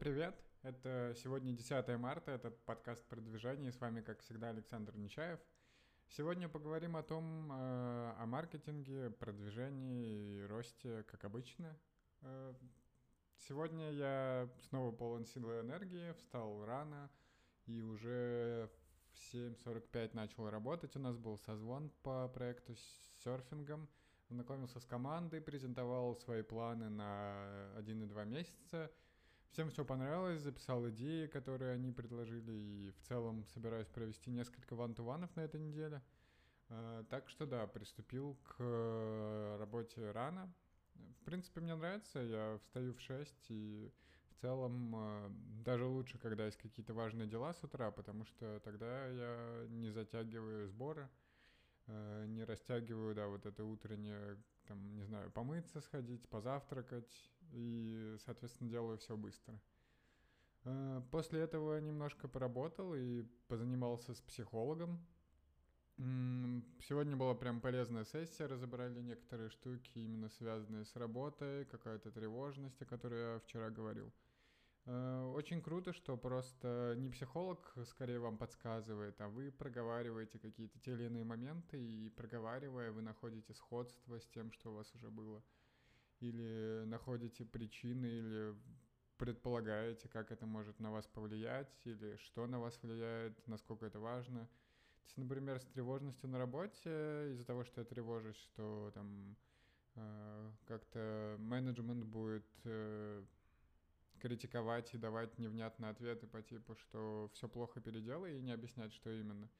привет! Это сегодня 10 марта, это подкаст продвижения, и с вами, как всегда, Александр Нечаев. Сегодня поговорим о том, э, о маркетинге, продвижении и росте, как обычно. Э, сегодня я снова полон силы и энергии, встал рано и уже в 7.45 начал работать. У нас был созвон по проекту с серфингом, знакомился с командой, презентовал свои планы на 1 и 2 месяца – Всем все понравилось, записал идеи, которые они предложили, и в целом собираюсь провести несколько ван-ту-ванов на этой неделе. А, так что да, приступил к э, работе рано. В принципе, мне нравится, я встаю в 6, и в целом э, даже лучше, когда есть какие-то важные дела с утра, потому что тогда я не затягиваю сборы, э, не растягиваю, да, вот это утреннее, там, не знаю, помыться сходить, позавтракать, и, соответственно, делаю все быстро. Э, после этого немножко поработал и позанимался с психологом. Сегодня была прям полезная сессия, разобрали некоторые штуки, именно связанные с работой, какая-то тревожность, о которой я вчера говорил. Э, очень круто, что просто не психолог скорее вам подсказывает, а вы проговариваете какие-то те или иные моменты, и проговаривая, вы находите сходство с тем, что у вас уже было или находите причины, или предполагаете, как это может на вас повлиять, или что на вас влияет, насколько это важно. Есть, например, с тревожностью на работе, из-за того, что я тревожусь, что там э, как-то менеджмент будет э, критиковать и давать невнятные ответы по типу, что все плохо переделай и не объяснять, что именно.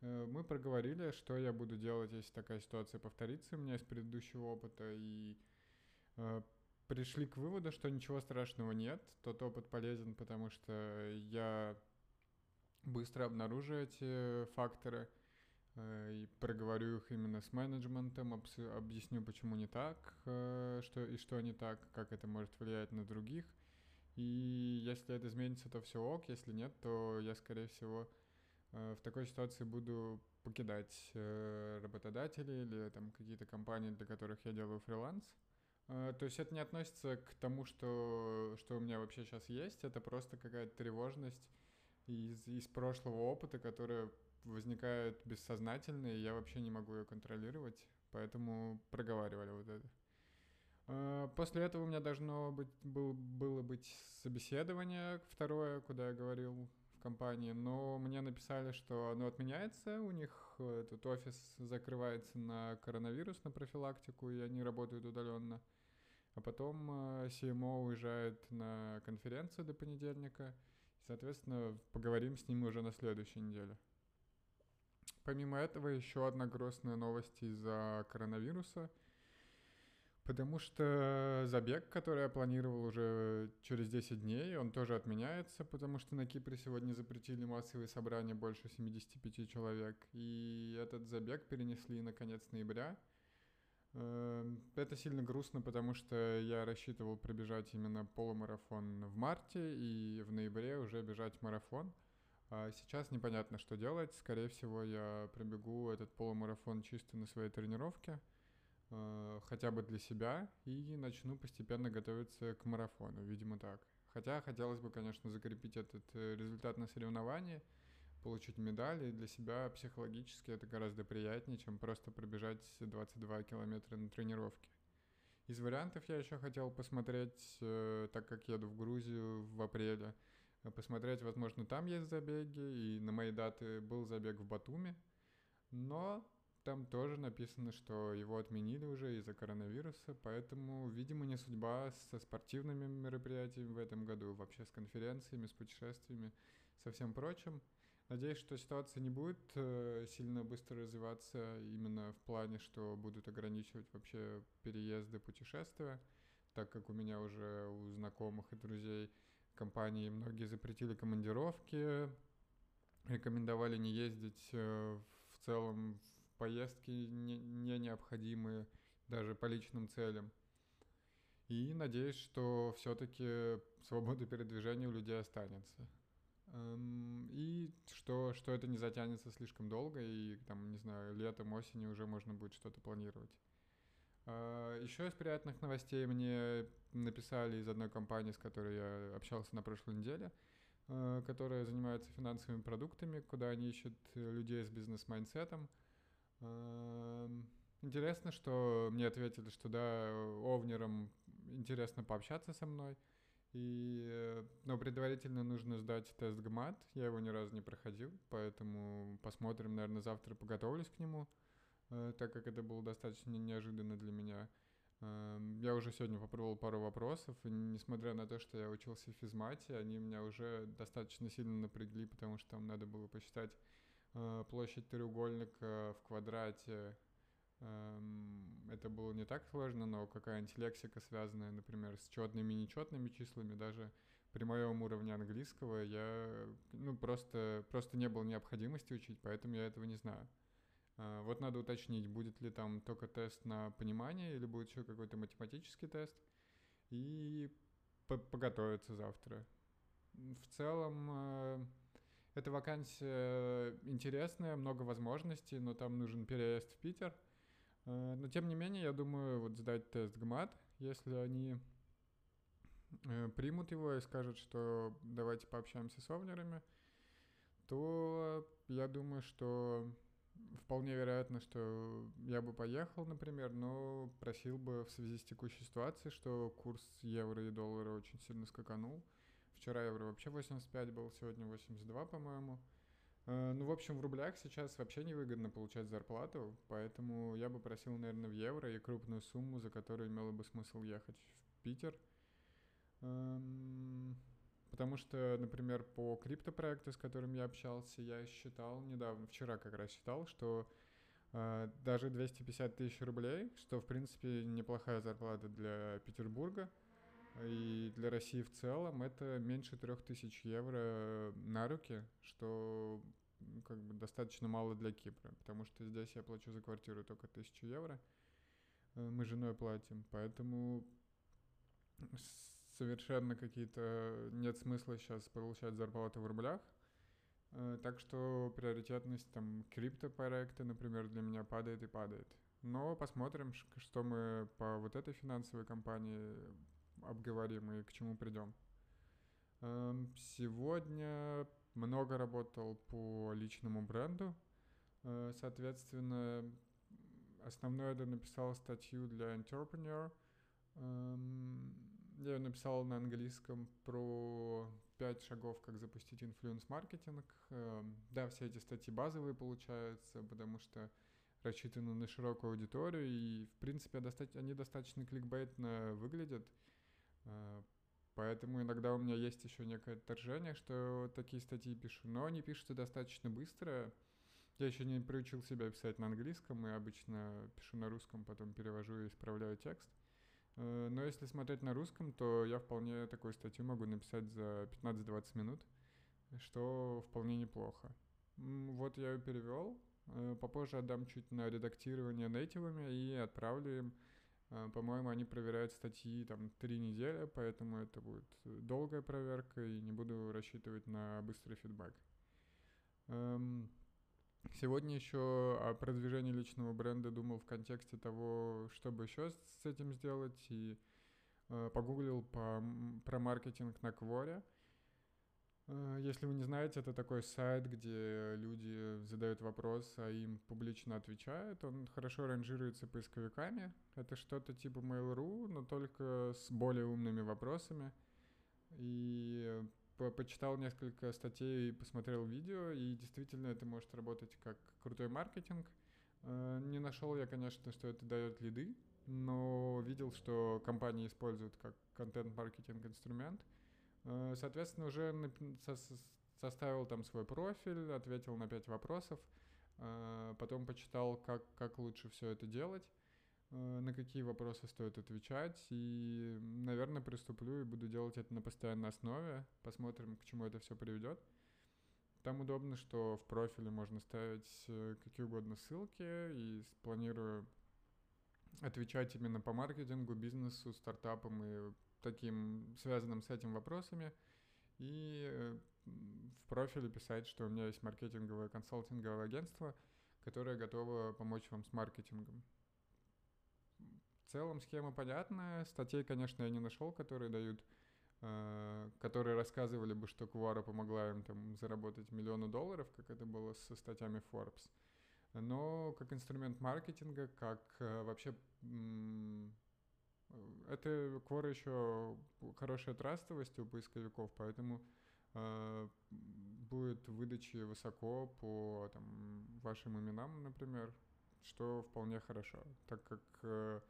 Э, мы проговорили, что я буду делать, если такая ситуация повторится у меня из предыдущего опыта, и пришли к выводу, что ничего страшного нет. Тот опыт полезен, потому что я быстро обнаружу эти факторы э, и проговорю их именно с менеджментом, объясню, почему не так, э, что и что не так, как это может влиять на других. И если это изменится, то все ок, если нет, то я, скорее всего, в такой ситуации буду покидать работодателей или там какие-то компании, для которых я делаю фриланс. Э, то есть это не относится к тому, что, что у меня вообще сейчас есть, это просто какая-то тревожность из, из прошлого опыта, которая возникает бессознательно, и я вообще не могу ее контролировать, поэтому проговаривали вот это. Э, после этого у меня должно быть, был, было быть собеседование второе, куда я говорил компании, но мне написали, что оно отменяется, у них этот офис закрывается на коронавирус, на профилактику, и они работают удаленно. А потом э, CMO уезжает на конференцию до понедельника. И, соответственно, поговорим с ним уже на следующей неделе. Помимо этого, еще одна грустная новость из-за коронавируса. Потому что забег, который я планировал уже через 10 дней, он тоже отменяется, потому что на Кипре сегодня запретили массовые собрания больше 75 человек. И этот забег перенесли на конец ноября. Эм, это сильно грустно, потому что я рассчитывал пробежать именно полумарафон в марте и в ноябре уже бежать марафон. А сейчас непонятно, что делать. Скорее всего, я пробегу этот полумарафон чисто на своей тренировке, э, хотя бы для себя, и начну постепенно готовиться к марафону, видимо так. Хотя хотелось бы, конечно, закрепить этот э, результат на соревновании – получить медаль, и для себя психологически это гораздо приятнее, чем просто пробежать 22 километра на тренировке. Из вариантов я еще хотел посмотреть, э, так как еду в Грузию в апреле, посмотреть, возможно, там есть забеги, и на мои даты был забег в Батуми, но там тоже написано, что его отменили уже из-за коронавируса, поэтому, видимо, не судьба со спортивными мероприятиями в этом году, вообще с конференциями, с путешествиями, со всем прочим. Надеюсь, что ситуация не будет э, сильно быстро развиваться именно в плане, что будут ограничивать вообще переезды, путешествия, так как у меня уже у знакомых и друзей компании многие запретили командировки, рекомендовали не ездить э, в целом поездки не, не необходимые даже по личным целям. И надеюсь, что все-таки свобода передвижения у людей останется. Эм, и что, что это не затянется слишком долго, и там, не знаю, летом, осенью уже можно будет что-то планировать. А, Еще из приятных новостей мне написали из одной компании, с которой я общался на прошлой неделе, а, которая занимается финансовыми продуктами, куда они ищут людей с бизнес-майнсетом. А, интересно, что мне ответили, что да, овнерам интересно пообщаться со мной. И, но предварительно нужно сдать тест ГМАТ. Я его ни разу не проходил, поэтому посмотрим, наверное, завтра поготовлюсь к нему. Э, так как это было достаточно неожиданно для меня. Эм, я уже сегодня попробовал пару вопросов, и несмотря на то, что я учился в физмате, они меня уже достаточно сильно напрягли, потому что там надо было посчитать э, площадь треугольника в квадрате. Эм, это было не так сложно, но какая-нибудь лексика, связанная, например, с четными и нечетными числами, даже при моем уровне английского я ну, просто, просто не было необходимости учить, поэтому я этого не знаю. А, вот надо уточнить, будет ли там только тест на понимание или будет еще какой-то математический тест. И поготовиться завтра. В целом, э, эта вакансия интересная, много возможностей, но там нужен переезд в Питер. Э, но тем не менее, я думаю, вот сдать тест ГМАТ, если они э, примут его и скажут, что давайте пообщаемся с овнерами, то я думаю, что вполне вероятно, что я бы поехал, например, но просил бы в связи с текущей ситуацией, что курс евро и доллара очень сильно скаканул. Вчера евро вообще 85 был, сегодня 82, по-моему. Э, ну, в общем, в рублях сейчас вообще невыгодно получать зарплату, поэтому я бы просил, наверное, в евро и крупную сумму, за которую имело бы смысл ехать в Питер. Эм, Потому что, например, по криптопроекту, с которым я общался, я считал недавно, вчера как раз считал, что э, даже 250 тысяч рублей, что, в принципе, неплохая зарплата для Петербурга и для России в целом, это меньше 3000 евро на руки, что как бы достаточно мало для Кипра, потому что здесь я плачу за квартиру только 1000 евро, э, мы женой платим, поэтому совершенно какие-то... Нет смысла сейчас получать зарплату в рублях. Э, так что приоритетность там криптопроекта, например, для меня падает и падает. Но посмотрим, что мы по вот этой финансовой компании обговорим и к чему придем. Эм, сегодня много работал по личному бренду. Э, соответственно, основное это написал статью для Entrepreneur. Эм, я написал на английском про пять шагов, как запустить инфлюенс-маркетинг. Эм, да, все эти статьи базовые получаются, потому что рассчитаны на широкую аудиторию, и, в принципе, они достаточно кликбейтно выглядят. Э, поэтому иногда у меня есть еще некое отторжение, что такие статьи пишу, но они пишутся достаточно быстро. Я еще не приучил себя писать на английском, и обычно пишу на русском, потом перевожу и исправляю текст. Э, но если смотреть на русском, то я вполне такую статью могу написать за 15-20 минут, что вполне неплохо. Вот я ее перевел. Э, попозже отдам чуть на редактирование нейтивами и отправлю им. Э, по-моему, они проверяют статьи там три недели, поэтому это будет долгая проверка и не буду рассчитывать на быстрый фидбэк. Эм, Сегодня еще о продвижении личного бренда думал в контексте того, чтобы еще с этим сделать, и э, погуглил по, про маркетинг на Кворе. Э, если вы не знаете, это такой сайт, где люди задают вопрос, а им публично отвечают. Он хорошо ранжируется поисковиками. Это что-то типа Mail.ru, но только с более умными вопросами. И по почитал несколько статей и посмотрел видео, и действительно это может работать как крутой маркетинг. Э, не нашел я, конечно, что это дает лиды, но видел, что компании используют как контент-маркетинг инструмент. Э, соответственно, уже составил там свой профиль, ответил на пять вопросов, э, потом почитал, как, как лучше все это делать. Э, на какие вопросы стоит отвечать. И, наверное, приступлю и буду делать это на постоянной основе. Посмотрим, к чему это все приведет. Там удобно, что в профиле можно ставить какие угодно ссылки, и планирую отвечать именно по маркетингу, бизнесу, стартапам и таким связанным с этим вопросами. И э, в профиле писать, что у меня есть маркетинговое консалтинговое агентство, которое готово помочь вам с маркетингом целом схема понятная. Статей, конечно, я не нашел, которые дают, э, которые рассказывали бы, что Quora помогла им там заработать миллионы долларов, как это было со статьями Forbes. Но как инструмент маркетинга, как э, вообще это Quora еще хорошая трастовость у поисковиков, поэтому э, будет выдачи высоко по там, вашим именам, например, что вполне хорошо, так как э,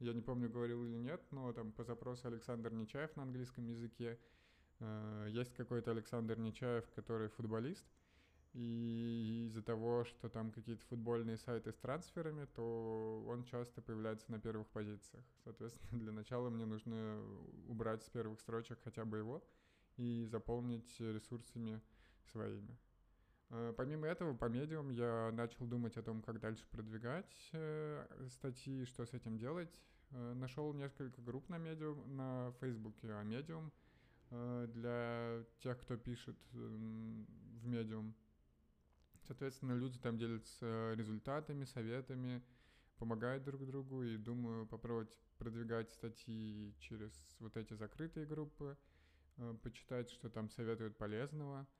я не помню, говорил или нет, но там по запросу Александр Нечаев на английском языке э, есть какой-то Александр Нечаев, который футболист, и из-за того, что там какие-то футбольные сайты с трансферами, то он часто появляется на первых позициях. Соответственно, для начала мне нужно убрать с первых строчек хотя бы его и заполнить ресурсами своими. Э, помимо этого, по медиум я начал думать о том, как дальше продвигать э, статьи, что с этим делать. Э, Нашел несколько групп на медиум, на Фейсбуке о медиум для тех, кто пишет в медиум. Соответственно, люди там делятся результатами, советами, помогают друг другу, и думаю попробовать продвигать статьи через вот эти закрытые группы, почитать, что там советуют полезного –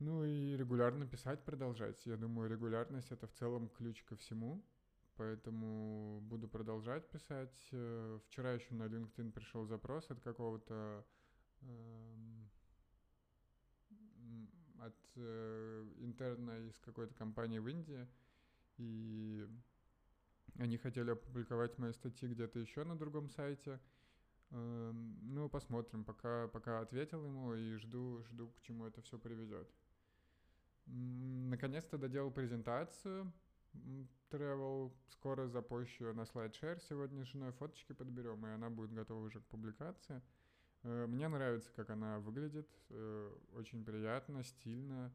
ну и регулярно писать продолжать. Я думаю, регулярность это в целом ключ ко всему. Поэтому буду продолжать писать. Э, вчера еще на LinkedIn пришел запрос от какого-то эм, от э, интерна из какой-то компании в Индии. И они хотели опубликовать мои статьи где-то еще на другом сайте. Эм, ну, посмотрим. Пока, пока ответил ему и жду, жду, к чему это все приведет. Наконец-то доделал презентацию. Travel скоро запущу на SlideShare. Сегодня с женой фоточки подберем, и она будет готова уже к публикации. Э, мне нравится, как она выглядит. Э, очень приятно, стильно.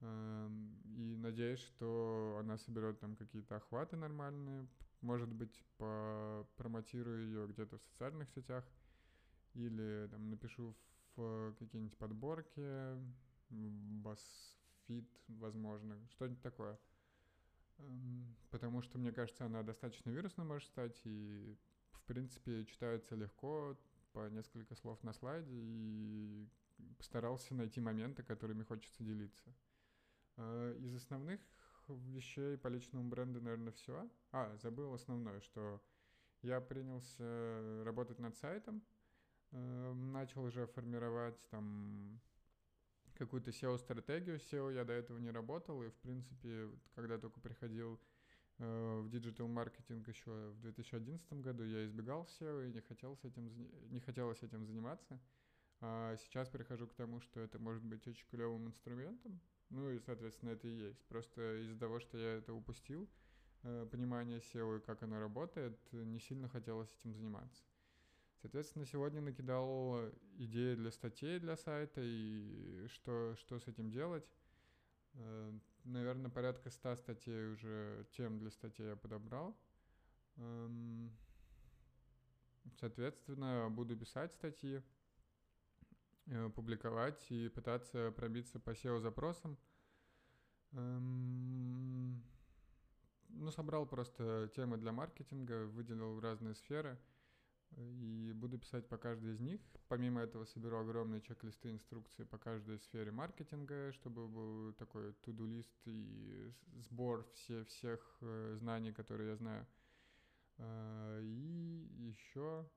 Эм, и надеюсь, что она соберет там какие-то охваты нормальные. Может быть, промотирую ее где-то в социальных сетях. Или там напишу в какие-нибудь подборки, фит, возможно, что-нибудь такое. Эм, потому что, мне кажется, она достаточно вирусной может стать, и, в принципе, читается легко, по несколько слов на слайде, и постарался найти моменты, которыми хочется делиться. Э, из основных вещей по личному бренду, наверное, все. А, забыл основное, что я принялся работать над сайтом, эм, начал уже формировать там какую-то SEO-стратегию. SEO я до этого не работал, и, в принципе, когда только приходил э, в digital-маркетинг еще в 2011 году, я избегал SEO и не хотел, с этим, не хотелось этим заниматься. А сейчас прихожу к тому, что это может быть очень клевым инструментом. Ну и, соответственно, это и есть. Просто из-за того, что я это упустил, э, понимание SEO и как оно работает, не сильно хотелось этим заниматься. Соответственно, сегодня накидал идеи для статей для сайта и что, что с этим делать. Наверное, порядка 100 статей уже, тем для статей я подобрал. Эм, соответственно, буду писать статьи, э, публиковать и пытаться пробиться по SEO-запросам. Эм, ну, собрал просто темы для маркетинга, выделил разные сферы – и буду писать по каждой из них. Помимо этого соберу огромные чек-листы инструкции по каждой сфере маркетинга, чтобы был такой туду-лист и сбор все, всех э, знаний, которые я знаю. Э, и еще,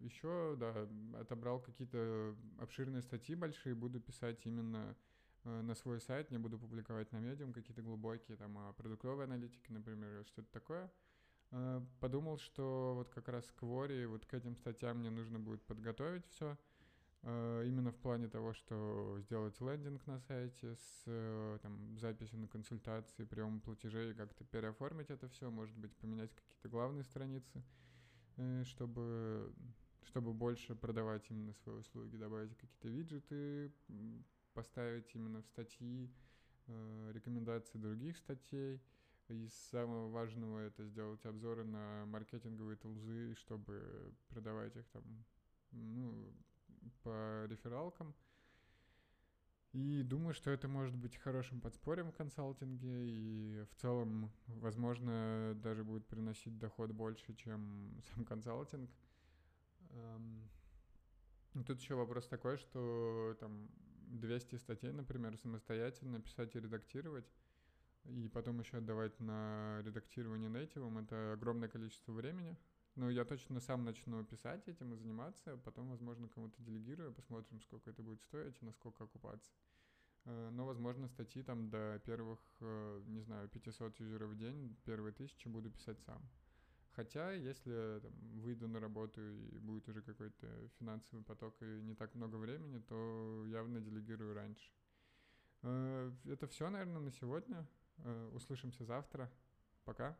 еще, да, отобрал какие-то обширные статьи большие, буду писать именно э, на свой сайт, не буду публиковать на медиум какие-то глубокие, там, о продуктовой аналитике, например, или что-то такое – подумал, что вот как раз к Вори, вот к этим статьям мне нужно будет подготовить все. Э, именно в плане того, что сделать лендинг на сайте с э, там, записью на консультации, приемом платежей, как-то переоформить это все, может быть, поменять какие-то главные страницы, чтобы, чтобы больше продавать именно свои услуги, добавить какие-то виджеты, поставить именно в статьи, рекомендации других статей – из самого важного это сделать обзоры на маркетинговые тулзы, чтобы продавать их там ну, по рефералкам. И думаю, что это может быть хорошим подспорьем в консалтинге, и в целом, возможно, даже будет приносить доход больше, чем сам консалтинг. Тут еще вопрос такой, что там 200 статей, например, самостоятельно писать и редактировать, и потом еще отдавать на редактирование нейтивом, это огромное количество времени. Но я точно сам начну писать этим и заниматься, потом, возможно, кому-то делегирую, посмотрим, сколько это будет стоить и насколько окупаться. Э, но, возможно, статьи там до первых, э, не знаю, 500 юзеров в день, первые тысячи буду писать сам. Хотя, если там, выйду на работу и будет уже какой-то финансовый поток и не так много времени, то явно делегирую раньше. Э, это все, наверное, на сегодня. Услышимся завтра. Пока.